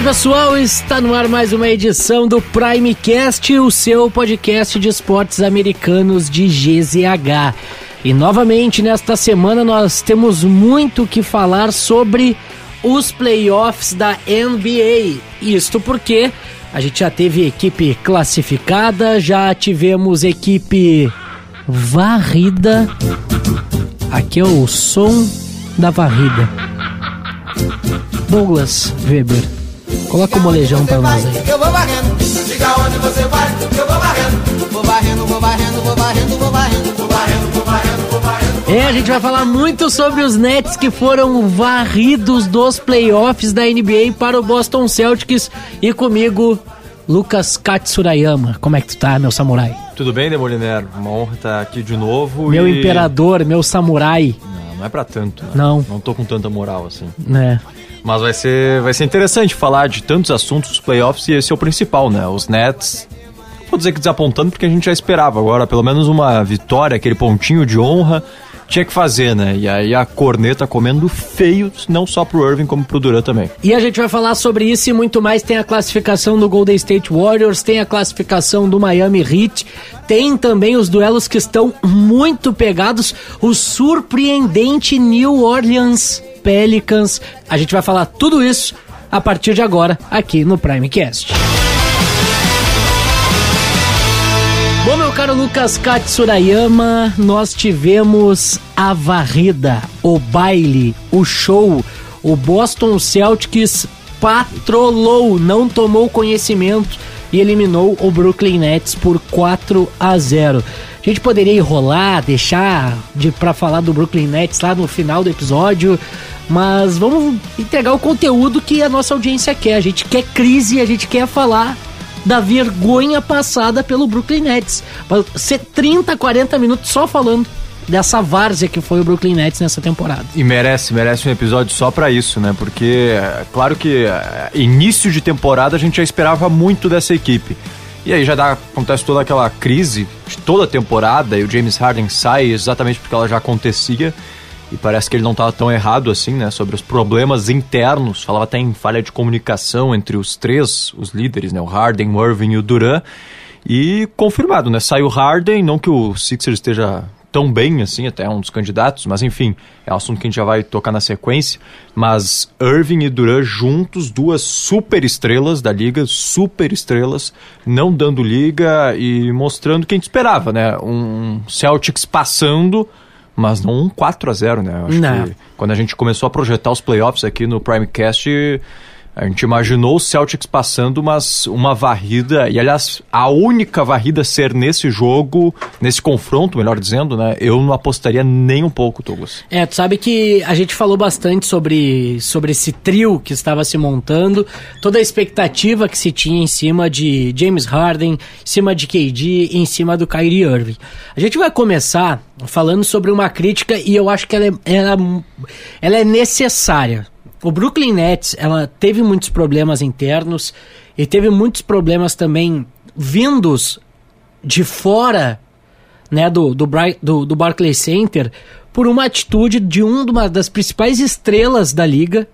Fala pessoal, está no ar mais uma edição do Primecast, o seu podcast de esportes americanos de GZH. E novamente nesta semana nós temos muito que falar sobre os playoffs da NBA. Isto porque a gente já teve equipe classificada, já tivemos equipe varrida. Aqui é o som da varrida. Douglas Weber, coloca o molejão pra nós aí. Eu vou varrendo, diga onde você vai, eu vou varrendo. Vou varrendo, vou varrendo, vou varrendo, vou varrendo, vou varrendo, vou varrendo, vou varrendo. É, a gente vai falar muito sobre os Nets que foram varridos dos playoffs da NBA para o Boston Celtics e comigo, Lucas Katsurayama. Como é que tu tá, meu samurai? Tudo bem, Demoliner? Uma honra estar aqui de novo. Meu e- imperador, meu samurai, Não, não é pra tanto. né? Não. Não tô com tanta moral assim. né? Mas vai ser, vai ser interessante falar de tantos assuntos dos playoffs e esse é o principal, né? Os Nets. Vou dizer que desapontando porque a gente já esperava. Agora, pelo menos uma vitória, aquele pontinho de honra, tinha que fazer, né? E aí a corneta comendo feio, não só pro Irving, como pro Duran também. E a gente vai falar sobre isso e muito mais. Tem a classificação do Golden State Warriors, tem a classificação do Miami Heat, tem também os duelos que estão muito pegados. O surpreendente New Orleans Pelicans. A gente vai falar tudo isso a partir de agora aqui no Primecast. Bom, meu caro Lucas Katsurayama, nós tivemos a varrida, o baile, o show. O Boston Celtics patrolou, não tomou conhecimento e eliminou o Brooklyn Nets por 4 a 0. A gente poderia enrolar, deixar de para falar do Brooklyn Nets lá no final do episódio, mas vamos entregar o conteúdo que a nossa audiência quer. A gente quer crise, a gente quer falar da vergonha passada pelo Brooklyn Nets. Vai Ser 30, 40 minutos só falando dessa várzea que foi o Brooklyn Nets nessa temporada. E merece, merece um episódio só pra isso, né? Porque, é, claro que é, início de temporada a gente já esperava muito dessa equipe. E aí já dá, acontece toda aquela crise de toda a temporada e o James Harden sai exatamente porque ela já acontecia. E parece que ele não estava tão errado assim, né? Sobre os problemas internos. Falava até em falha de comunicação entre os três, os líderes, né? O Harden, o Irving e o Duran. E confirmado, né? Saiu Harden, não que o Sixers esteja tão bem assim, até um dos candidatos, mas enfim, é um assunto que a gente já vai tocar na sequência. Mas Irving e Duran juntos, duas super estrelas da liga, super estrelas, não dando liga e mostrando o que a gente esperava, né? Um Celtics passando, mas não um 4 a 0 né? Acho Não. que quando a gente começou a projetar os playoffs aqui no Primecast, a gente imaginou o Celtics passando mas uma varrida, e aliás, a única varrida ser nesse jogo, nesse confronto, melhor dizendo, né? Eu não apostaria nem um pouco, Douglas. É, tu sabe que a gente falou bastante sobre, sobre esse trio que estava se montando, toda a expectativa que se tinha em cima de James Harden, em cima de KD, em cima do Kyrie Irving. A gente vai começar falando sobre uma crítica e eu acho que ela é, ela, ela é necessária. O Brooklyn Nets, ela teve muitos problemas internos e teve muitos problemas também vindos de fora né, do, do, do, do Barclays Center por uma atitude de de uma das principais estrelas da liga,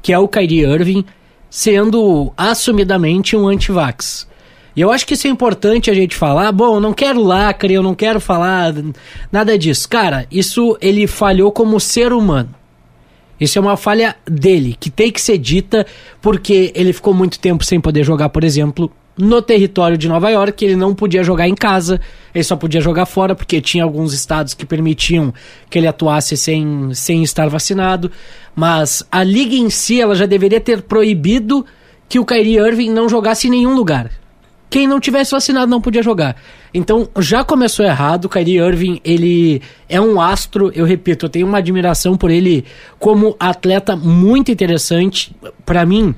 que é o Kyrie Irving, sendo assumidamente um antivax. E eu acho que isso é importante a gente falar. Bom, eu não quero lacre, eu não quero falar nada disso. Cara, isso ele falhou como ser humano. Isso é uma falha dele, que tem que ser dita porque ele ficou muito tempo sem poder jogar, por exemplo, no território de Nova York, ele não podia jogar em casa, ele só podia jogar fora porque tinha alguns estados que permitiam que ele atuasse sem, sem estar vacinado, mas a liga em si ela já deveria ter proibido que o Kyrie Irving não jogasse em nenhum lugar. Quem não tivesse vacinado não podia jogar. Então já começou errado. O Kyrie Irving, ele é um astro, eu repito, eu tenho uma admiração por ele como atleta muito interessante. Pra mim,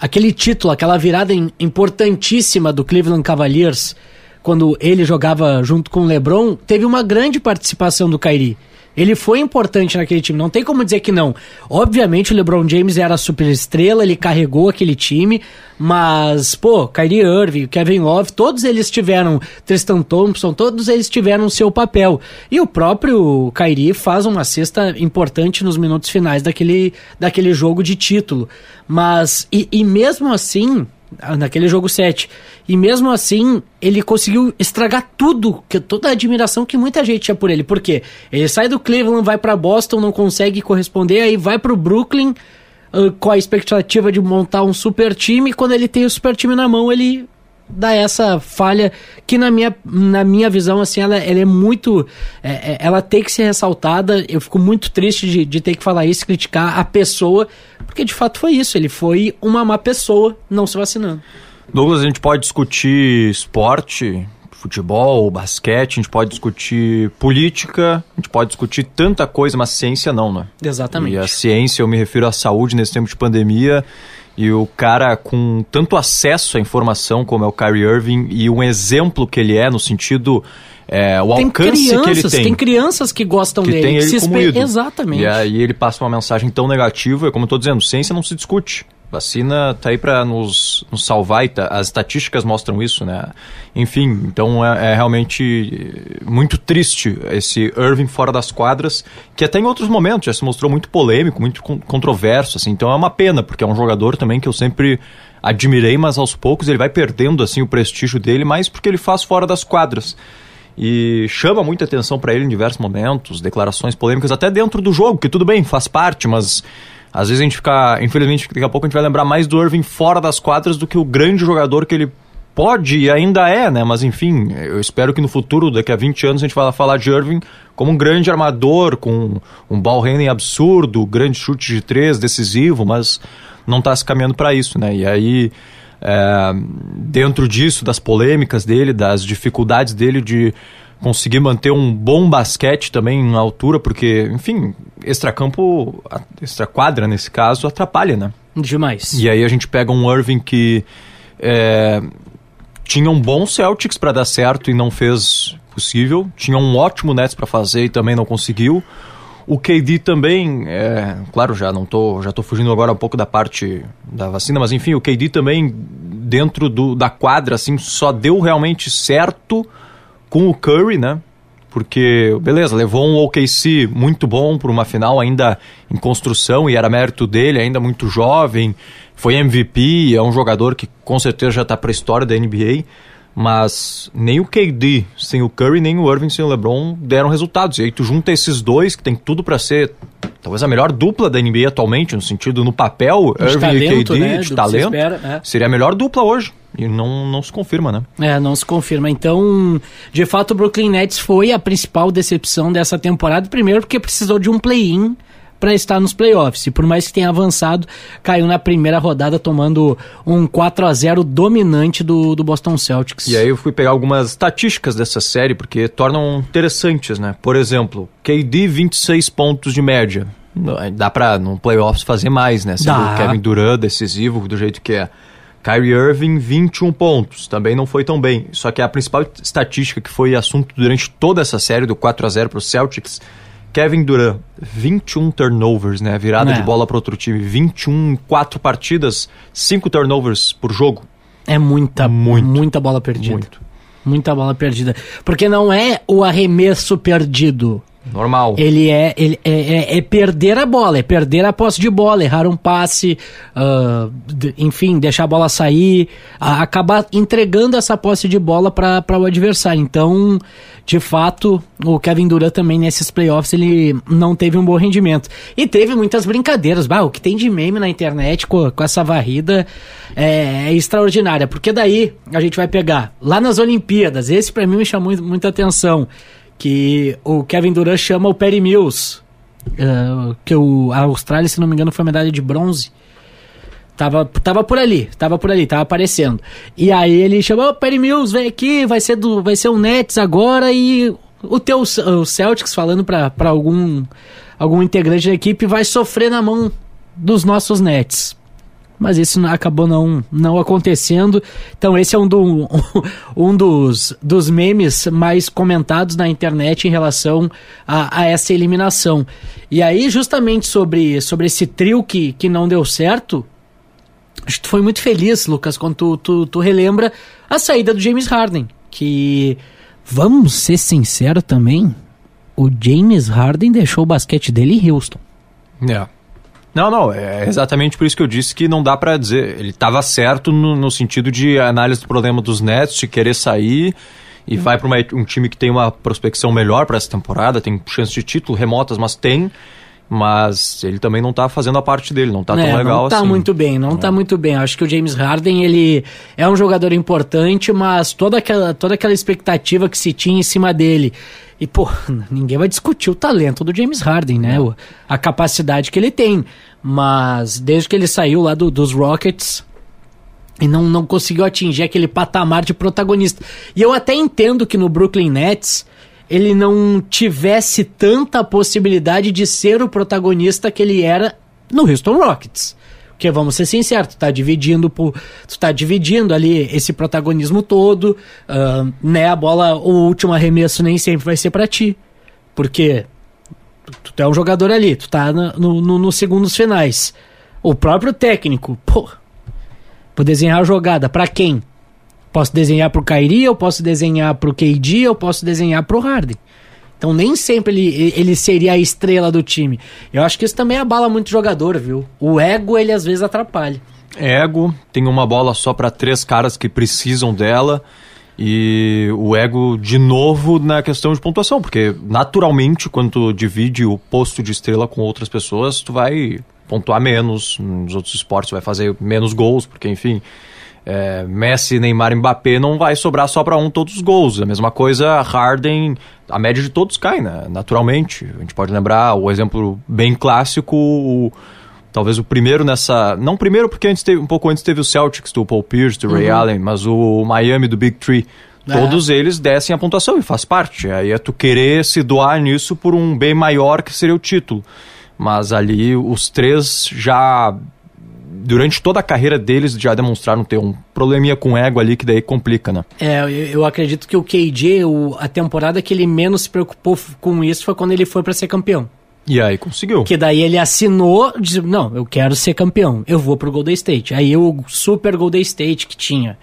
aquele título, aquela virada im- importantíssima do Cleveland Cavaliers, quando ele jogava junto com o LeBron, teve uma grande participação do Kyrie. Ele foi importante naquele time, não tem como dizer que não. Obviamente o LeBron James era a super estrela, ele carregou aquele time, mas, pô, Kyrie Irving, Kevin Love, todos eles tiveram, Tristan Thompson, todos eles tiveram seu papel. E o próprio Kyrie faz uma cesta importante nos minutos finais daquele, daquele jogo de título. Mas, e, e mesmo assim, naquele jogo 7. E mesmo assim, ele conseguiu estragar tudo, que toda a admiração que muita gente tinha por ele. Por quê? Ele sai do Cleveland, vai para Boston, não consegue corresponder, aí vai pro Brooklyn uh, com a expectativa de montar um super time, quando ele tem o super time na mão, ele dá essa falha que na minha, na minha visão assim ela, ela é muito é, é, ela tem que ser ressaltada eu fico muito triste de, de ter que falar isso criticar a pessoa porque de fato foi isso ele foi uma má pessoa não se vacinando. Douglas a gente pode discutir esporte futebol basquete a gente pode discutir política a gente pode discutir tanta coisa mas ciência não né? Exatamente. E a ciência eu me refiro à saúde nesse tempo de pandemia e o cara com tanto acesso à informação como é o Kyrie Irving e um exemplo que ele é no sentido é, o tem alcance crianças, que ele tem. Tem crianças que gostam que dele. tem que ele se como. Exatamente. E aí ele passa uma mensagem tão negativa, como eu tô dizendo, ciência não se discute. Vacina tá aí para nos, nos salvar e tá, as estatísticas mostram isso, né? Enfim, então é, é realmente muito triste esse Irving fora das quadras, que até em outros momentos já se mostrou muito polêmico, muito con- controverso, assim. Então é uma pena, porque é um jogador também que eu sempre admirei, mas aos poucos ele vai perdendo assim o prestígio dele, mais porque ele faz fora das quadras e chama muita atenção para ele em diversos momentos, declarações polêmicas até dentro do jogo, que tudo bem, faz parte, mas às vezes a gente fica, infelizmente, daqui a pouco a gente vai lembrar mais do Irving fora das quadras do que o grande jogador que ele pode e ainda é, né? Mas enfim, eu espero que no futuro, daqui a 20 anos, a gente vai falar de Irving como um grande armador, com um ball handling absurdo, grande chute de três, decisivo, mas não está se caminhando para isso, né? E aí é, dentro disso, das polêmicas dele, das dificuldades dele de conseguir manter um bom basquete também na altura, porque, enfim, extracampo, extraquadra nesse caso, atrapalha, né? Demais. E aí a gente pega um Irving que é, tinha um bom Celtics para dar certo e não fez possível, tinha um ótimo Nets para fazer e também não conseguiu. O KD também, é, claro, já não tô, já tô fugindo agora um pouco da parte da vacina, mas enfim, o KD também dentro do, da quadra assim só deu realmente certo com o Curry, né? Porque, beleza, levou um OKC muito bom para uma final ainda em construção e era mérito dele, ainda muito jovem. Foi MVP, é um jogador que com certeza já está para a história da NBA. Mas nem o KD sem o Curry, nem o Irving sem o LeBron deram resultados. E aí tu junta esses dois que tem tudo para ser talvez a melhor dupla da NBA atualmente, no sentido no papel, De Irving talento, e KD, né, do de se talento. espera, é. Seria a melhor dupla hoje. E não, não se confirma, né? É, não se confirma. Então, de fato, o Brooklyn Nets foi a principal decepção dessa temporada. Primeiro, porque precisou de um play-in para estar nos playoffs. E por mais que tenha avançado, caiu na primeira rodada tomando um 4 a 0 dominante do, do Boston Celtics. E aí eu fui pegar algumas estatísticas dessa série, porque tornam interessantes, né? Por exemplo, KD 26 pontos de média. Dá pra, no playoffs, fazer mais, né? Sendo Dá. o Kevin Durant decisivo, do jeito que é. Kyrie Irving, 21 pontos. Também não foi tão bem. Só que a principal estatística que foi assunto durante toda essa série, do 4 a 0 pro Celtics, Kevin Durant, 21 turnovers, né? Virada É. de bola para outro time. 21 em 4 partidas, 5 turnovers por jogo. É muita, Muito. muita bola perdida. Muito. Muita bola perdida. Porque não é o arremesso perdido. Normal. Ele é, ele é, é- é perder a bola, é perder a posse de bola, errar um passe, d- enfim, deixar a bola sair, a- acabar entregando essa posse de bola para o adversário. Então, de fato, o Kevin Durant também nesses playoffs ele não teve um bom rendimento. E teve muitas brincadeiras. Bah, o que tem de meme na internet com, com essa varrida é, é extraordinária. Porque daí a gente vai pegar lá nas Olimpíadas, esse pra mim me chamou muita atenção que o Kevin Durant chama o Perry Mills, eh, que o, a Austrália, se não me engano, foi medalha de bronze. Tava, tava por ali, tava por ali, tava aparecendo. E aí ele chamou, ô Perry Mills, vem aqui, vai ser, do, vai ser o Nets agora e o teu o Celtics falando pra algum, algum integrante da equipe vai sofrer na mão dos nossos Nets. Mas isso acabou não, não acontecendo. Então esse é um, do, um dos, dos memes mais comentados na internet em relação a, a, essa eliminação. E aí, justamente sobre, sobre esse trio que, que não deu certo, acho que tu foi muito feliz, Lucas, quando tu, tu, tu relembra a saída do James Harden, que, vamos ser sinceros também, o James Harden deixou o basquete dele em Houston. É. Não, não, é exatamente por isso que eu disse que não dá para dizer. Ele estava certo no, no, sentido de análise do problema dos Nets, de querer sair e vai para um time que tem uma prospecção melhor para essa temporada, tem chance de título remotas, mas tem. Mas ele também não tá fazendo a parte dele, não tá é, tão legal não tá assim. muito bem, não é. tá muito bem. Acho que o James Harden, ele é um jogador importante, mas toda aquela, toda aquela expectativa que se tinha em cima dele e, pô, ninguém vai discutir o talento do James Harden, né? A capacidade que ele tem. Mas desde que ele saiu lá do, dos Rockets e não, não conseguiu atingir aquele patamar de protagonista. E eu até entendo que no Brooklyn Nets ele não tivesse tanta possibilidade de ser o protagonista que ele era no Houston Rockets. Porque vamos ser sinceros, tu tá dividindo por, tu tá dividindo ali esse protagonismo todo, uh, né? A bola, o último arremesso nem sempre vai ser para ti. Porque tu, tu é um jogador ali, tu tá no, no, nos segundos finais. O próprio técnico, pô, vou desenhar a jogada, para quem? Posso desenhar pro Kyrie, eu posso desenhar pro KD, eu posso desenhar pro Harden. Então nem sempre ele, ele seria a estrela do time. Eu acho que isso também abala muito o jogador, viu? O ego, ele às vezes atrapalha. Ego, tem uma bola só para três caras que precisam dela. E o ego, de novo, na questão de pontuação, porque naturalmente, quando tu divide o posto de estrela com outras pessoas, tu vai pontuar menos. Nos outros esportes, vai fazer menos gols, porque, enfim, é, Messi, Neymar, Mbappé não vai sobrar só para um todos os gols. A mesma coisa, Harden, a média de todos cai, né? naturalmente. A gente pode lembrar o exemplo bem clássico, o, talvez o primeiro nessa. Não o primeiro, porque antes teve, um pouco antes teve o Celtics do Paul Pierce, do Ray uhum. Allen, mas o Miami do Big Tree. É. Todos eles descem a pontuação e faz parte. Aí é tu querer se doar nisso por um bem maior que seria o título. Mas ali os três já durante toda a carreira deles já demonstraram ter um probleminha com ego ali que daí complica, né? É, eu, eu acredito que o KJ, o, a temporada que ele menos se preocupou com isso foi quando ele foi para ser campeão. E aí conseguiu. Que daí ele assinou, disse, não, eu quero ser campeão, eu vou pro Golden State. Aí o Super Golden State que tinha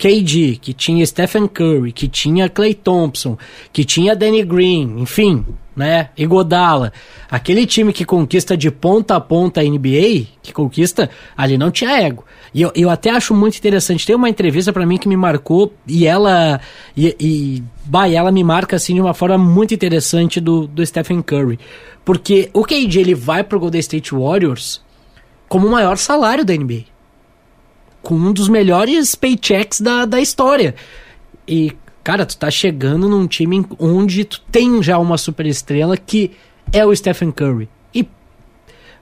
KD, que tinha Stephen Curry, que tinha Clay Thompson, que tinha Danny Green, enfim, né? Igodala. Aquele time que conquista de ponta a ponta a NBA, que conquista, ali não tinha ego. E eu, eu até acho muito interessante. Tem uma entrevista para mim que me marcou e ela. E, e bah, ela me marca assim de uma forma muito interessante do, do Stephen Curry. Porque o KD ele vai pro Golden State Warriors como o maior salário da NBA com um dos melhores paychecks da, da história. E, cara, tu tá chegando num time onde tu tem já uma superestrela que é o Stephen Curry. E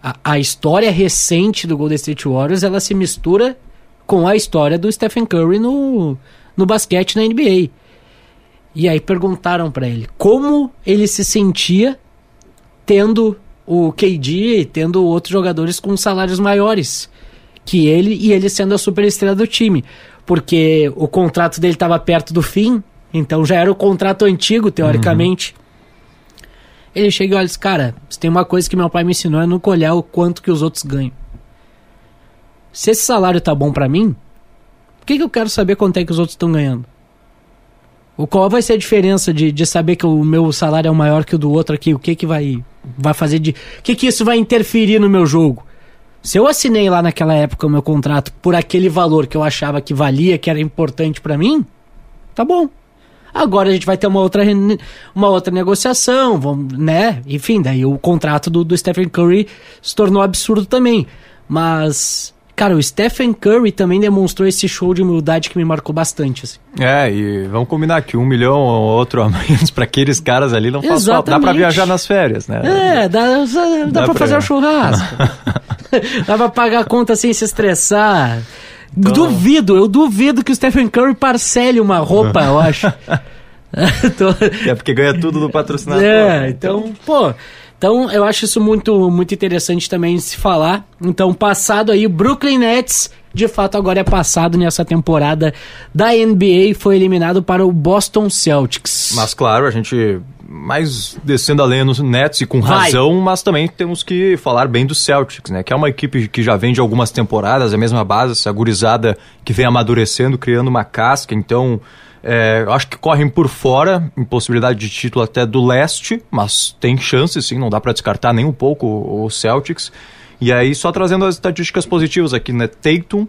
a, a história recente do Golden State Warriors, ela se mistura com a história do Stephen Curry no, no basquete na NBA. E aí perguntaram para ele como ele se sentia tendo o KD e tendo outros jogadores com salários maiores que ele e ele sendo a superestrela do time. Porque o contrato dele estava perto do fim, então já era o contrato antigo, teoricamente. Uhum. Ele chega e olha, cara, se tem uma coisa que meu pai me ensinou é nunca olhar o quanto que os outros ganham. Se esse salário tá bom para mim, por que, que eu quero saber quanto é que os outros estão ganhando? O qual vai ser a diferença de, de saber que o meu salário é maior que o do outro aqui? O que que vai, vai fazer de. O que que isso vai interferir no meu jogo? Se eu assinei lá naquela época o meu contrato por aquele valor que eu achava que valia, que era importante para mim, tá bom. Agora a gente vai ter uma outra, uma outra negociação, vamos, né? Enfim, daí o contrato do, do Stephen Curry se tornou absurdo também. Mas Cara, o Stephen Curry também demonstrou esse show de humildade que me marcou bastante. Assim. É, e vamos combinar que um milhão ou outro a menos para aqueles caras ali não faz falta. Dá para viajar nas férias, né? É, dá, dá, dá para fazer o um churrasco. dá pra pagar a conta sem se estressar. Então... Duvido, eu duvido que o Stephen Curry parcele uma roupa, eu acho. é porque ganha tudo do patrocinador. É, então, pô. Então, eu acho isso muito, muito interessante também de se falar. Então, passado aí, o Brooklyn Nets, de fato, agora é passado nessa temporada da NBA, foi eliminado para o Boston Celtics. Mas, claro, a gente mais descendo a lenha nos Nets e com Vai. razão, mas também temos que falar bem do Celtics, né? Que é uma equipe que já vem de algumas temporadas, a mesma base, essa gurizada que vem amadurecendo, criando uma casca, então... é, acho que correm por fora, em possibilidade de título até do leste, mas tem chance sim, não dá para descartar nem um pouco o, Celtics. E aí, só trazendo as estatísticas positivas aqui, né? Tatum,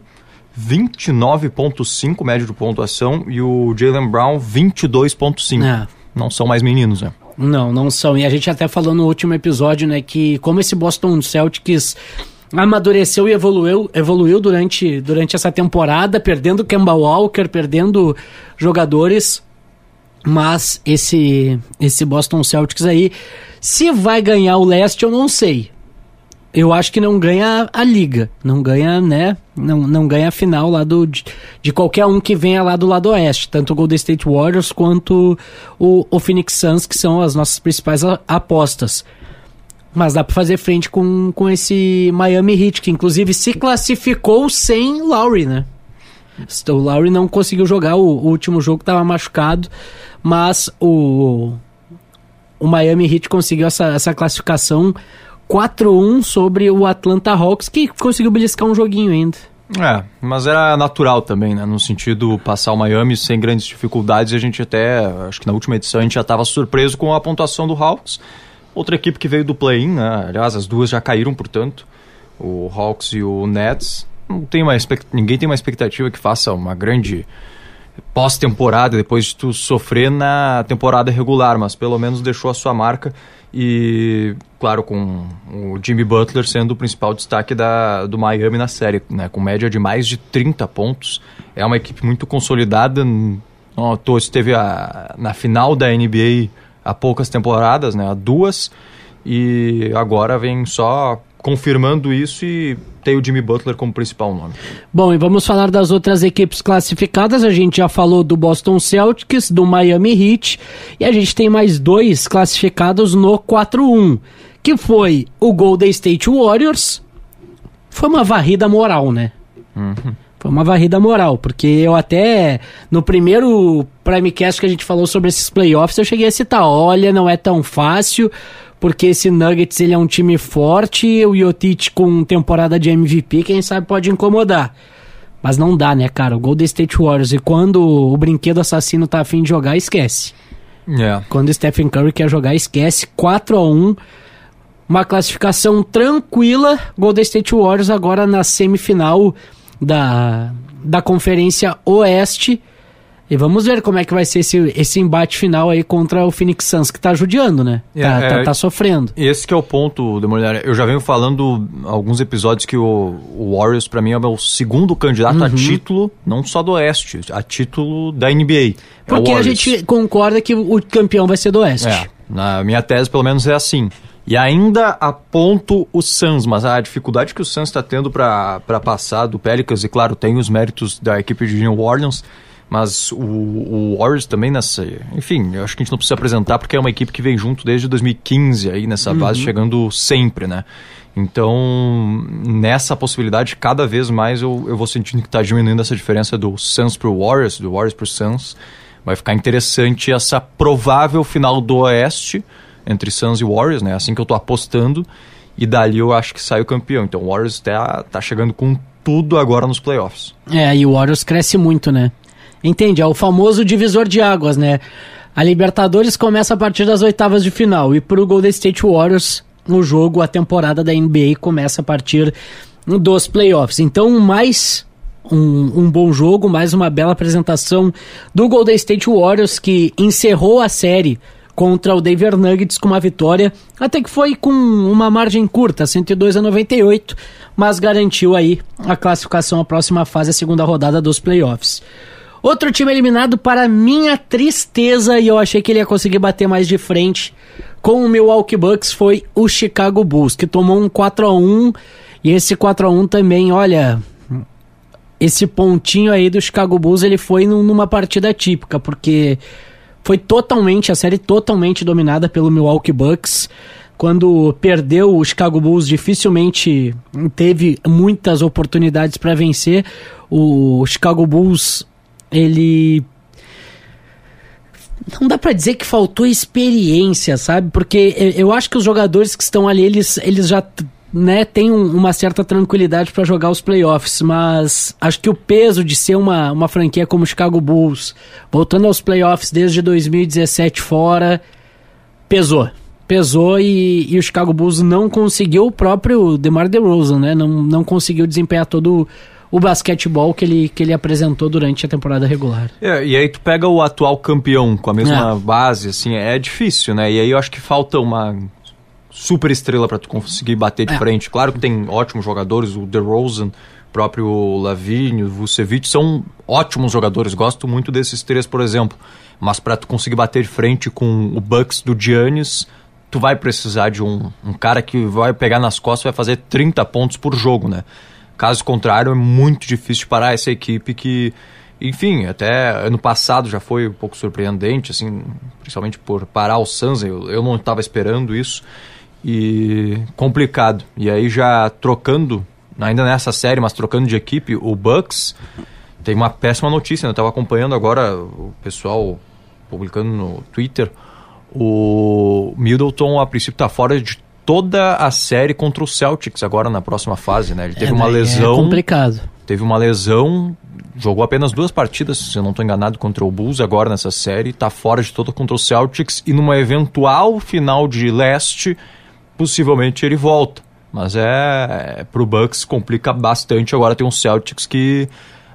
29,5 médio de pontuação e o Jalen Brown, 22,5. É. Não são mais meninos, né? Não, não são. E a gente até falou no último episódio, né, que como esse Boston Celtics amadureceu e evoluiu, evoluiu durante, durante essa temporada, perdendo Kemba Walker, perdendo jogadores, mas esse esse Boston Celtics aí, se vai ganhar o leste, eu não sei. Eu acho que não ganha a liga, não ganha, né? Não, não ganha a final lá do, de, de qualquer um que venha lá do lado oeste, tanto o Golden State Warriors quanto o, o Phoenix Suns, que são as nossas principais apostas. Mas dá pra fazer frente com, com esse Miami Heat, que inclusive se classificou sem Lowry, né? O Lowry não conseguiu jogar o, o último jogo, estava machucado, mas o, o Miami Heat conseguiu essa, essa classificação 4-1 sobre o Atlanta Hawks, que conseguiu beliscar um joguinho ainda. É, mas era natural também, né? No sentido, passar o Miami sem grandes dificuldades. A gente até, acho que na última edição, a gente já estava surpreso com a pontuação do Hawks. Outra equipe que veio do play-in, né? Aliás, as duas já caíram, portanto. O Hawks e o Nets. Não tem uma expect... Ninguém tem uma expectativa que faça uma grande pós-temporada, depois de tu sofrer na temporada regular, mas pelo menos deixou a sua marca e, claro, com o Jimmy Butler sendo o principal destaque da, do Miami na série, né, com média de mais de 30 pontos. É uma equipe muito consolidada, não esteve a, na final da NBA há poucas temporadas, né, há duas, e agora vem só confirmando isso e tem o Jimmy Butler como principal nome. Bom, e vamos falar das outras equipes classificadas. A gente já falou do Boston Celtics, do Miami Heat, e a gente tem mais dois classificados no 4-1, que foi o Golden State Warriors. Foi uma varrida moral, né? Foi uma varrida moral, porque eu até no primeiro Primecast que a gente falou sobre esses playoffs, eu cheguei a citar, olha, não é tão fácil, porque esse Nuggets ele é um time forte, o Jokic com temporada de MVP, quem sabe pode incomodar. Mas não dá, né, cara? O Golden State Warriors, e quando o brinquedo assassino tá afim de jogar, esquece. É. Quando o Stephen Curry quer jogar, esquece. 4 a 1 Uma classificação tranquila. Golden State Warriors agora na semifinal da, da Conferência Oeste. E vamos ver como é que vai ser esse, esse embate final aí contra o Phoenix Suns, que tá judiando, né? É, tá, é. tá, tá sofrendo. Esse que é o ponto, Demoliner. Eu já venho falando alguns episódios que o, o Warriors, pra mim, é o meu segundo candidato Uhum. a título, não só do Oeste, a título da NBA. É Porque a Warriors. gente concorda que o campeão vai ser do Oeste. É, na minha tese, pelo menos, é assim. E ainda aponto o Suns, mas a dificuldade que o Suns está tendo para passar do Pelicans, e claro, tem os méritos da equipe de New Orleans, mas o, o Warriors também nessa. Enfim, eu acho que a gente não precisa apresentar porque é uma equipe que vem junto desde 2015 aí nessa base, chegando sempre, né? Então, nessa possibilidade, cada vez mais eu, eu vou sentindo que está diminuindo essa diferença do Suns pro Warriors, do Warriors pro Suns. Vai ficar interessante essa provável final do Oeste entre Suns e Warriors, né? Assim que eu tô apostando. E dali eu acho que sai o campeão. Então o Warriors tá, tá chegando com tudo agora nos playoffs. É, e o Warriors cresce muito, né? Entende? É o famoso divisor de águas, né? A Libertadores começa a partir das oitavas de final e pro Golden State Warriors o jogo, a temporada da NBA começa a partir dos playoffs. Então, mais um, um bom jogo, mais uma bela apresentação do Golden State Warriors que encerrou a série contra o Denver Nuggets com uma vitória, até que foi com uma margem curta, 102 a 98, mas garantiu aí a classificação à próxima fase, a segunda rodada dos playoffs. Outro time eliminado para minha tristeza, e eu achei que ele ia conseguir bater mais de frente com o Milwaukee Bucks, foi o Chicago Bulls, que tomou um 4 a 1 e esse 4 a 1 também, olha, esse pontinho aí do Chicago Bulls, ele foi num- numa partida típica, porque foi totalmente, a série totalmente dominada pelo Milwaukee Bucks. quando perdeu o Chicago Bulls, dificilmente teve muitas oportunidades para vencer. O Chicago Bulls, ele não dá para dizer que faltou experiência, sabe? Porque eu acho que os jogadores que estão ali, eles, eles já né, têm um, uma certa tranquilidade para jogar os playoffs, mas acho que o peso de ser uma, uma franquia como o Chicago Bulls, voltando aos playoffs desde 2017 fora, pesou pesou e, e, o Chicago Bulls não conseguiu o próprio DeMar DeRozan, né? Não, não conseguiu desempenhar todo o basquetebol que ele, que ele apresentou durante a temporada regular. É, e aí tu pega o atual campeão com a mesma é. base, assim, é difícil, né? E aí eu acho que falta uma super estrela para tu conseguir bater de é. frente. Claro que tem ótimos jogadores, o DeRozan, próprio Lavigne, o Vucevic, são ótimos jogadores. Gosto muito desses três, por exemplo. Mas para tu conseguir bater de frente com o Bucks do Giannis tu vai precisar de um, um cara que vai pegar nas costas e vai fazer 30 pontos por jogo, né? Caso contrário, é muito difícil parar essa equipe que, enfim, até ano passado já foi um pouco surpreendente, assim, principalmente por parar o Suns, eu, eu não estava esperando isso, e complicado. E aí já trocando, ainda nessa série, mas trocando de equipe, o Bucks tem uma péssima notícia, né? eu estava acompanhando agora o pessoal publicando no Twitter, o Middleton, a princípio, está fora de toda a série contra o Celtics agora na próxima fase, né? Ele teve é, uma lesão. É complicado. Teve uma lesão, jogou apenas duas partidas, se eu não estou enganado, contra o Bulls agora nessa série, está fora de todo contra o Celtics e numa eventual final de leste, possivelmente ele volta. Mas é, é pro Bucks complica bastante. Agora tem um Celtics que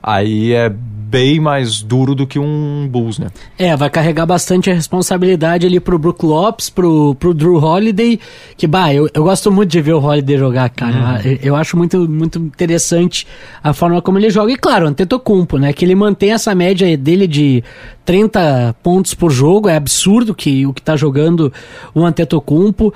aí é bem mais duro do que um Bulls, né? É, vai carregar bastante a responsabilidade ali pro Brook Lopes, pro, pro Drew Holiday, que, bah, eu, eu gosto muito de ver o Holiday jogar, cara. Uhum. Eu, eu, acho muito, muito interessante a forma como ele joga. E claro, o Antetokounmpo, né? Que ele mantém essa média dele de 30 pontos por jogo, é absurdo que o que tá jogando o Antetokounmpo.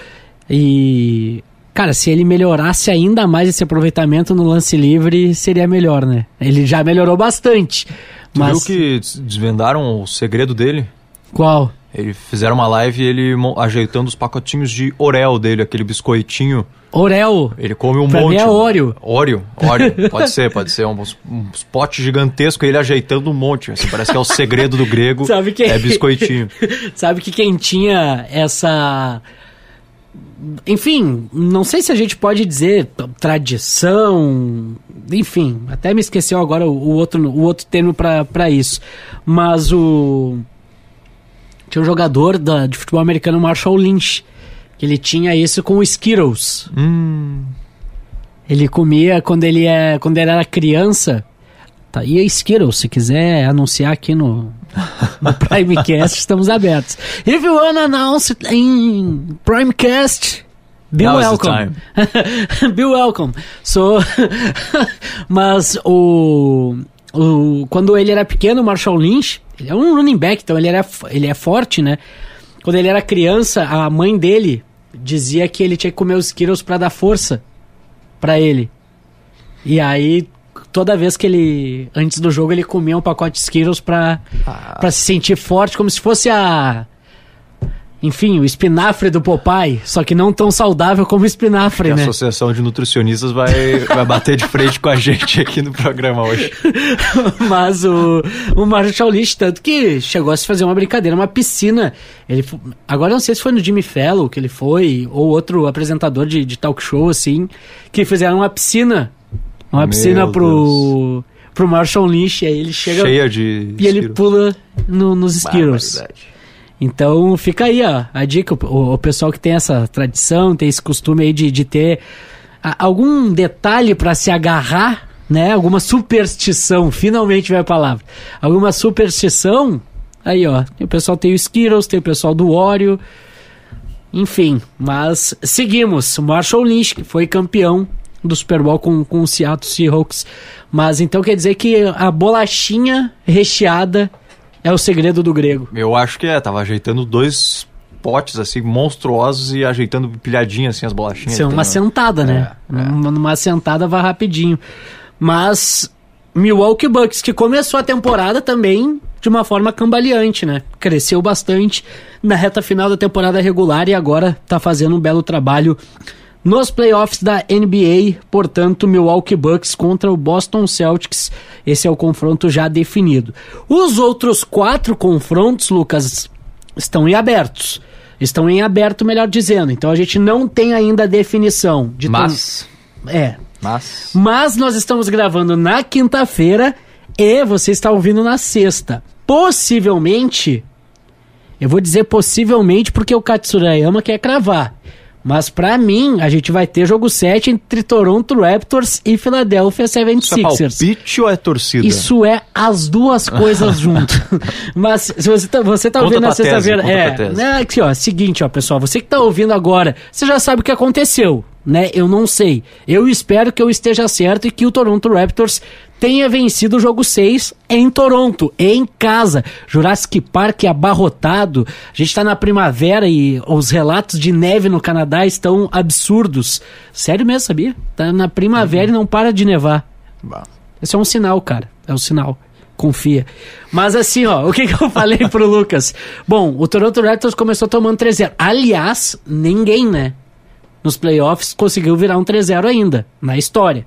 E Cara, se ele melhorasse ainda mais esse aproveitamento no lance livre, seria melhor, né? Ele já melhorou bastante. Tu mas... viu que desvendaram o segredo dele? Qual? Ele fizeram uma live ele ajeitando os pacotinhos de Orel dele, aquele biscoitinho. Orel? Ele come um pra monte. Mim é Oreo. Oreo, Oreo. pode ser, pode ser. Um, um pote gigantesco ele ajeitando um monte. Assim, parece que é o segredo do grego. Sabe que... É biscoitinho. Sabe que quem tinha essa enfim, não sei se a gente pode dizer tradição, enfim, até me esqueceu agora o, o outro, o outro termo para isso. Mas o. Tinha um jogador da, de futebol americano, Marshall Lynch, que ele tinha isso com o Skittles. Hum. Ele comia quando ele, é, quando ele era criança. Tá, e a Skittles, se quiser anunciar aqui no, no Primecast, estamos abertos. If you wanna announce it in Primecast, be Now welcome. be welcome. So, mas o, o quando ele era pequeno, o Marshall Lynch, ele é um running back, então ele, era, ele é forte, né? Quando ele era criança, a mãe dele dizia que ele tinha que comer os Skittles para dar força para ele. E aí toda vez que ele, antes do jogo, ele comia um pacote de Skittles pra, ah. Pra se sentir forte, como se fosse a. Enfim, o espinafre do Popeye, só que não tão saudável como o espinafre, né? A Associação de Nutricionistas vai, vai bater de frente com a gente aqui no programa hoje. Mas o, o Marshall Lynch, tanto que chegou a se fazer uma brincadeira, uma piscina. Ele, agora não sei se foi no Jimmy Fellow que ele foi, ou outro apresentador de, de talk show, assim, que fizeram uma piscina uma Meu piscina pro, pro Marshall Lynch, aí ele chega. Cheia de. E ele pula no, nos Skittles. Então fica aí ó, a dica, o, o, pessoal que tem essa tradição, tem esse costume aí de, de ter a, algum detalhe para se agarrar, né? Alguma superstição, finalmente vai a palavra. Alguma superstição, aí ó, o pessoal tem o Skittles, tem o pessoal do Oreo, enfim, mas seguimos. Marshall Lynch, que foi campeão do Super Bowl com, com o Seattle Seahawks. Mas então quer dizer que a bolachinha recheada é o segredo do grego. Eu acho que é, tava ajeitando dois potes assim monstruosos e ajeitando pilhadinho assim as bolachinhas. Isso é uma sentada, né? É, é. Numa sentada vai rapidinho. Mas Milwaukee Bucks que começou a temporada também de uma forma cambaleante, né? Cresceu bastante na reta final da temporada regular e agora tá fazendo um belo trabalho nos playoffs da NBA, portanto, Milwaukee Bucks contra o Boston Celtics. Esse é o confronto já definido. Os outros quatro confrontos, Lucas, estão em abertos. Estão em aberto, melhor dizendo. Então a gente não tem ainda a definição de Mas. Tom... É. Mas. Mas nós estamos gravando na quinta-feira e você está ouvindo na sexta. Possivelmente. Eu vou dizer possivelmente porque o Katsurayama quer cravar. Mas para mim, a gente vai ter jogo 7 entre Toronto Raptors e Philadelphia 76ers. Isso é palpite ou é torcida? Isso é as duas coisas junto. Mas se você tá, você tá ouvindo na sexta-feira... É, né, aqui, ó, seguinte, ó, pessoal, você que tá ouvindo agora, você já sabe o que aconteceu né? Eu não sei. Eu espero que eu esteja certo e que o Toronto Raptors tenha vencido o jogo 6 em Toronto, em casa. Jurassic Park abarrotado. A gente está na primavera e os relatos de neve no Canadá estão absurdos. Sério mesmo, sabia? Tá na primavera uhum. e não para de nevar. Bah. Esse é um sinal, cara. É um sinal. Confia. Mas assim, ó, o que, que eu falei pro Lucas? Bom, o Toronto Raptors começou tomando 3-0. Aliás, ninguém, né? nos playoffs, conseguiu virar um 3-0 ainda, na história.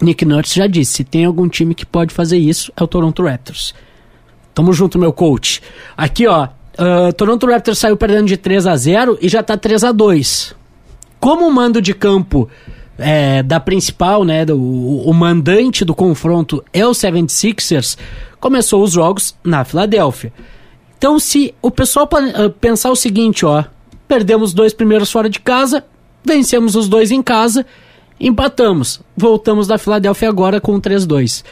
Nick Nurse já disse, se tem algum time que pode fazer isso, é o Toronto Raptors. Tamo junto, meu coach. Aqui, ó, uh, Toronto Raptors saiu perdendo de 3 a 0 e já tá 3 a 2 Como o mando de campo é, da principal, né, do, o mandante do confronto é o 76ers, começou os jogos na Filadélfia. Então, se o pessoal uh, pensar o seguinte, ó, Perdemos dois primeiros fora de casa, vencemos os dois em casa, empatamos. Voltamos da Filadélfia agora com 3-2.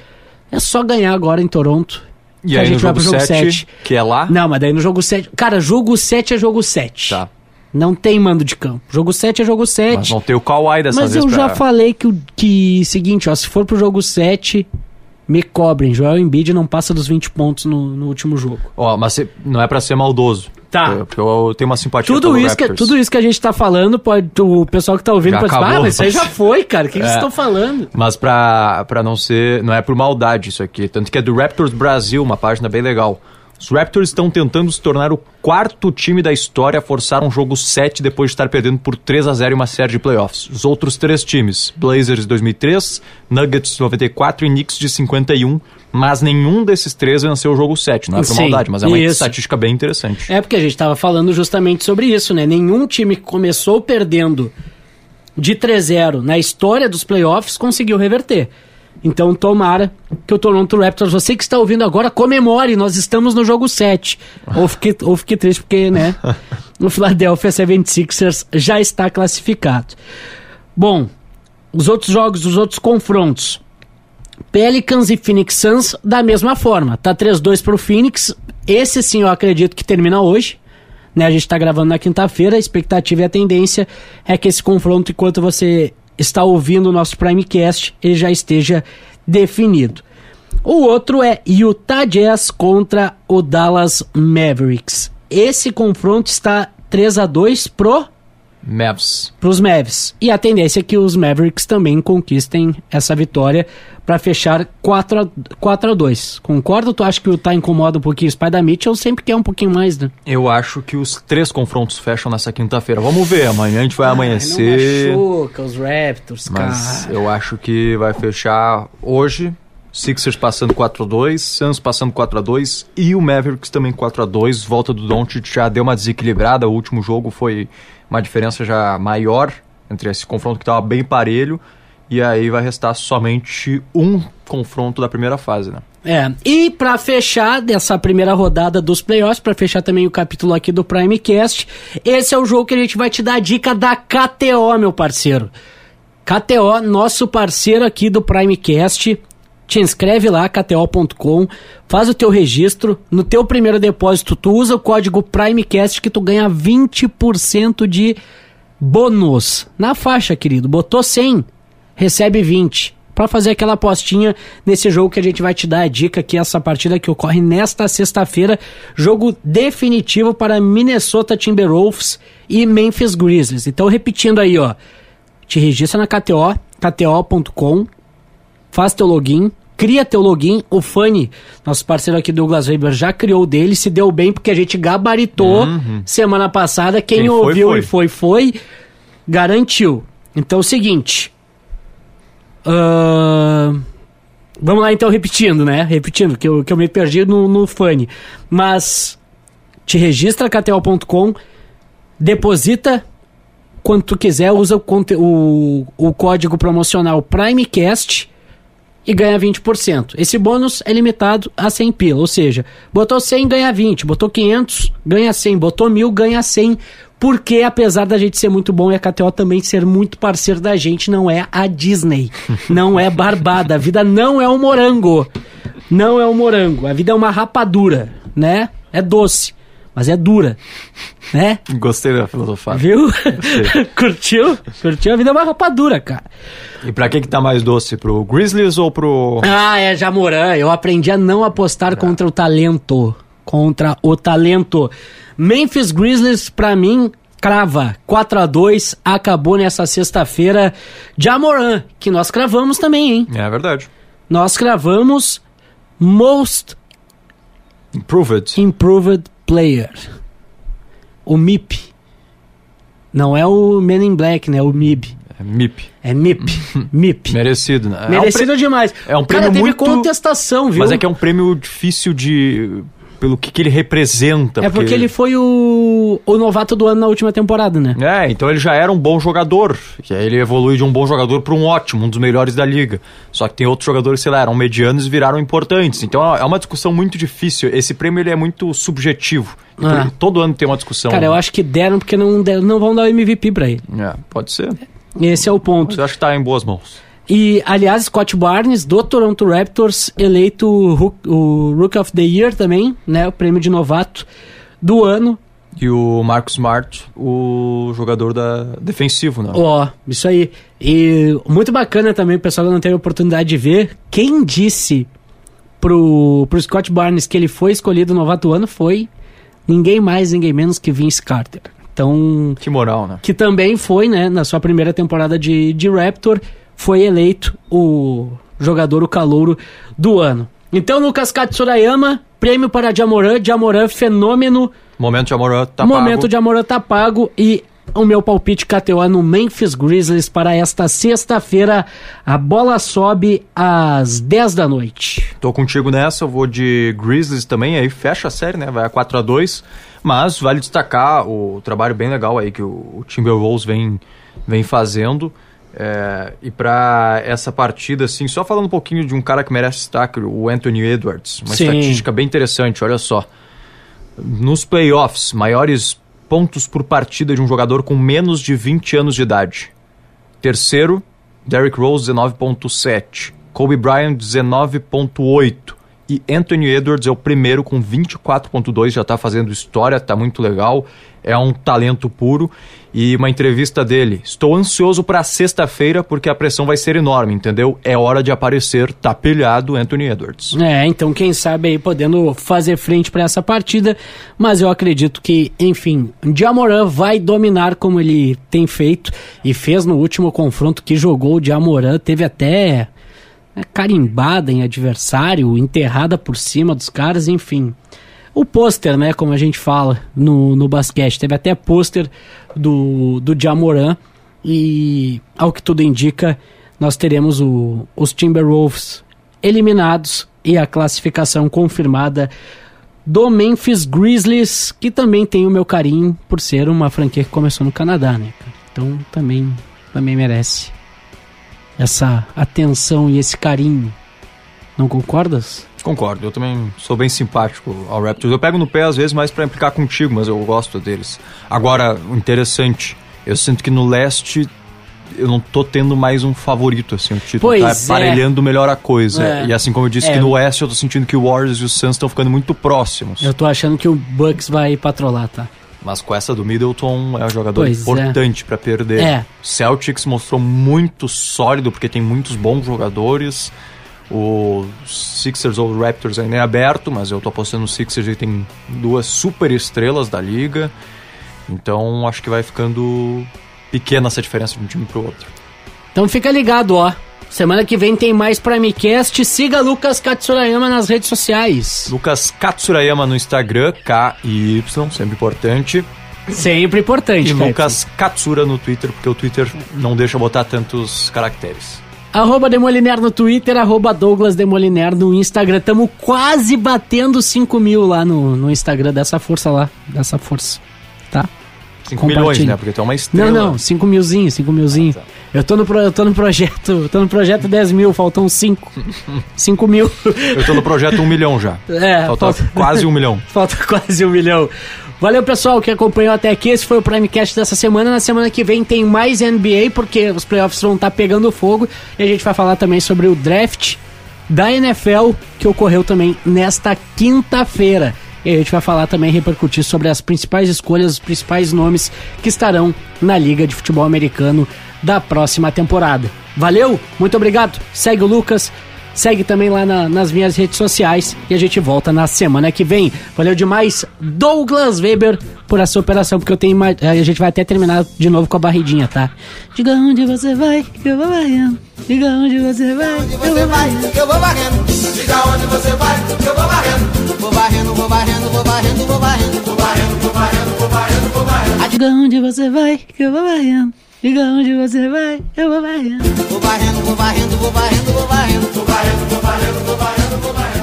É só ganhar agora em Toronto. E aí a gente no vai pro jogo 7, que é lá? Não, mas daí no jogo 7. Cara, jogo 7 é jogo 7. Tá. Não tem mando de campo. Jogo 7 é jogo 7. Mas não tem o Kawhi dessa mas vez. Mas eu pra... já falei que, que, seguinte, ó, se for pro jogo 7, me cobrem. Joel Embiid não passa dos 20 pontos no, no último jogo. Ó, mas não é para ser maldoso. Tá. Porque eu tenho uma simpatia tudo isso que Tudo isso que a gente tá falando, pode, o pessoal que tá ouvindo já pode falar, ah, mas isso aí já foi, cara. O que, é. que vocês estão falando? Mas pra, pra não ser. Não é por maldade isso aqui. Tanto que é do Raptors Brasil, uma página bem legal. Os Raptors estão tentando se tornar o quarto time da história a forçar um jogo 7 depois de estar perdendo por 3 a 0 em uma série de playoffs. Os outros três times, Blazers 2003, Nuggets 94 e Knicks de 51, mas nenhum desses três venceu o jogo 7. Não é por Sim, maldade, mas é uma isso. estatística bem interessante. É porque a gente estava falando justamente sobre isso, né? Nenhum time que começou perdendo de 3-0 na história dos playoffs conseguiu reverter. Então tomara que o Toronto Raptors, você que está ouvindo agora, comemore, nós estamos no jogo 7. Ou fique, ou fique triste porque, né, o Philadelphia 76ers já está classificado. Bom, os outros jogos, os outros confrontos. Pelicans e Phoenix Suns da mesma forma. Tá 3-2 pro Phoenix. Esse sim eu acredito que termina hoje. Né, a gente está gravando na quinta-feira, a expectativa e a tendência é que esse confronto, enquanto você está ouvindo o nosso Primecast, ele já esteja definido. O outro é Utah Jazz contra o Dallas Mavericks. Esse confronto está 3 a 2 pro Mavs. Pros Mavs. E a tendência é que os Mavericks também conquistem essa vitória para fechar 4 a, 4 a 2. Concorda ou tu acha que o tá incomoda um pouquinho? O da Mitchell sempre quer um pouquinho mais, né? Eu acho que os três confrontos fecham nessa quinta-feira. Vamos ver, amanhã a gente vai Ai, amanhecer. Não machuca os Raptors, Mas cara. eu acho que vai fechar hoje. Sixers passando 4 a 2 Suns passando 4 a 2 e o Mavericks também 4 a 2 Volta do Doncic já deu uma desequilibrada. O último jogo foi uma diferença já maior entre esse confronto que estava bem parelho. E aí vai restar somente um confronto da primeira fase, né? É, e para fechar dessa primeira rodada dos playoffs, para fechar também o capítulo aqui do Primecast, esse é o jogo que a gente vai te dar a dica da KTO, meu parceiro. KTO, nosso parceiro aqui do Primecast. Te inscreve lá, kto.com, faz o teu registro. No teu primeiro depósito, tu usa o código Primecast que tu ganha 20% de bônus. Na faixa, querido. Botou 100, recebe 20. Para fazer aquela apostinha nesse jogo que a gente vai te dar a dica aqui, essa partida que ocorre nesta sexta-feira. Jogo definitivo para Minnesota Timberwolves e Memphis Grizzlies. Então, repetindo aí, ó. Te registra na KTO, kto.com, faz teu login, cria teu login. O Funny, nosso parceiro aqui Douglas Weber, já criou o dele, se deu bem porque a gente gabaritou semana passada. Quem, Quem foi, ouviu foi. e foi, foi, garantiu. Então é o seguinte. ahn, vamos lá então, repetindo, né? Repetindo, que eu, que eu me perdi no, no Funny. Mas te registra KTO.com, deposita quando tu quiser, usa o, o, o código promocional PrimeCast e ganha 20%. Esse bônus é limitado a 100 pila, ou seja, botou 100, ganha 20, botou 500, ganha 100, botou 1000, ganha 100, porque apesar da gente ser muito bom e a KTO também ser muito parceiro da gente, não é a Disney, não é barbada, a vida não é um morango, não é um morango, a vida é uma rapadura, né? É doce, mas é dura, né? Gostei da filosofia. Viu? Curtiu? Curtiu? A vida é uma rapadura, cara. E pra quem que tá mais doce? Pro Grizzlies ou pro... Ah, é Jamoran. Eu aprendi a não apostar contra o talento. Contra o talento. Memphis Grizzlies, pra mim, crava. 4 a 2 acabou nessa sexta-feira. Jamoran, que nós cravamos também, hein? É verdade. Nós cravamos Most Improved. Improved Player. O MIP. Não é o Men in Black, né? O MIB. É MIP. É MIP. MIP. Merecido, né? Merecido demais. é um O cara prêmio teve muito- contestação, viu? Mas é que é um prêmio difícil de... Pelo que, que ele representa. É porque ele foi o, o novato do ano na última temporada, né? É, então ele já era um bom jogador. E aí ele evolui de um bom jogador para um ótimo, um dos melhores da liga. Só que tem outros jogadores, sei lá, eram medianos e viraram importantes. Então é uma discussão muito difícil. Esse prêmio ele é muito subjetivo. E por- Ah. Todo ano tem uma discussão. Cara, eu acho que deram porque não, deram- não vão dar o MVP pra ele. É, pode ser. Esse é o ponto. Mas eu acho que tá em boas mãos. E, aliás, Scott Barnes, do Toronto Raptors, eleito o Rook- o Rookie of the Year também, né? O prêmio de novato do ano. E o Marcus Smart, o jogador da defensivo, né? Ó, isso aí. E muito bacana também, o pessoal que não teve a oportunidade de ver. Quem disse pro, pro Scott Barnes que ele foi escolhido novato do ano foi ninguém mais, ninguém menos que Vince Carter. Então, Que moral, né? que também foi, né, na sua primeira temporada de, de Raptor, foi eleito o jogador, o calouro do ano. Então, Lucas Katsurayama, prêmio para Jamoran, Jamoran, fenômeno, Momento de Amorã tá momento pago. de Jamoran tá pago e o meu palpite KTO no Memphis Grizzlies para esta sexta-feira, a bola sobe às 10 da noite. Tô contigo nessa, eu vou de Grizzlies também, aí fecha a série, né? Vai a 4 a 2 Mas vale destacar o trabalho bem legal aí que o, o Timberwolves vem, vem fazendo. É, e pra essa partida, assim, só falando um pouquinho de um cara que merece destaque, o Anthony Edwards. Uma Sim. estatística bem interessante, olha só. Nos playoffs, maiores pontos por partida de um jogador com menos de 20 anos de idade. Terceiro, Derrick Rose, 19.7. Kobe Bryant, 19.8. E Anthony Edwards é o primeiro com 24.2, já tá fazendo história, tá muito legal. É um talento puro. E uma entrevista dele. Estou ansioso para sexta-feira porque a pressão vai ser enorme, entendeu? É hora de aparecer, tá pilhado Anthony Edwards. É, então quem sabe aí podendo fazer frente para essa partida, mas eu acredito que, enfim, Diamoran vai dominar como ele tem feito e fez no último confronto que jogou o Diamoran, teve até carimbada em adversário, enterrada por cima dos caras, enfim. O pôster, né, como a gente fala no, no basquete, teve até pôster do, do Jamoran e, ao que tudo indica, nós teremos o, os Timberwolves eliminados e a classificação confirmada do Memphis Grizzlies, que também tem o meu carinho por ser uma franquia que começou no Canadá, né, cara? Então também, também merece essa atenção e esse carinho. Não concordas? Concordo, eu também sou bem simpático ao Raptors. Eu pego no pé às vezes mais pra implicar contigo, mas eu gosto deles. Agora, o interessante, eu sinto que no leste eu não tô tendo mais um favorito, assim, o título Pois tá é. aparelhando melhor a coisa. É. E assim como eu disse É. que no oeste eu tô sentindo que o Warriors e o Suns estão ficando muito próximos. Eu tô achando que o Bucks vai patrolar, tá? Mas com essa do Middleton é um jogador Pois importante pra perder. É. Celtics mostrou muito sólido porque tem muitos bons jogadores. O Sixers ou Raptors ainda é aberto, mas eu tô apostando no Sixers e tem duas super estrelas da liga. Então acho que vai ficando pequena essa diferença de um time pro outro. Então fica ligado, ó. Semana que vem tem mais Primecast. Siga Lucas Katsurayama nas redes sociais. Lucas Katsurayama no Instagram, K e Y, sempre importante. Sempre importante, E. Lucas Katsura no Twitter, porque o Twitter não deixa botar tantos caracteres. Arroba Demoliner no Twitter, arroba Douglas Demoliner no Instagram. Tamo quase batendo 5 mil lá no, no Instagram. Dessa força lá, dessa força. Tá? 5 milhões, né? Porque tu é uma estrela. Não, não, 5 milzinho, 5 milzinho. Ah, tá. Eu tô no, pro- eu tô no projeto, tô no projeto 10 mil, faltam 5. 5 mil. Eu tô no projeto 1 milhão já. É, Falta falta- quase 1 milhão. Falta quase um milhão. Valeu, pessoal, que acompanhou até aqui. Esse foi o Primecast dessa semana. Na semana que vem tem mais NBA, porque os playoffs vão estar pegando fogo. E a gente vai falar também sobre o draft da NFL, que ocorreu também nesta quinta-feira. E a gente vai falar também, repercutir sobre as principais escolhas, os principais nomes que estarão na Liga de Futebol Americano da próxima temporada. Valeu, muito obrigado. Segue o Lucas. Segue também lá na- nas minhas redes sociais e a gente volta na semana que vem. Valeu demais, Douglas Weber, por essa operação, porque eu tenho. ima- A gente vai até terminar de novo com a barridinha, tá? Diga onde você vai, que eu vou varrendo. Diga onde você vai, Onde que eu você vou vai, varrendo. que eu vou varrendo. Diga onde você vai, que eu vou varrendo. Vou varrendo, vou varrendo, vou varrendo, vou varrendo. Vou varrendo, vou varrendo, vou varrendo, vou varrendo. Ah, Diga onde você vai, que eu vou varrendo. Diga onde você vai, eu vou varrendo. Vou varrendo, vou varrendo, vou varrendo, vou varrendo. Vou varrendo, vou varrendo, vou varrendo, varrendo.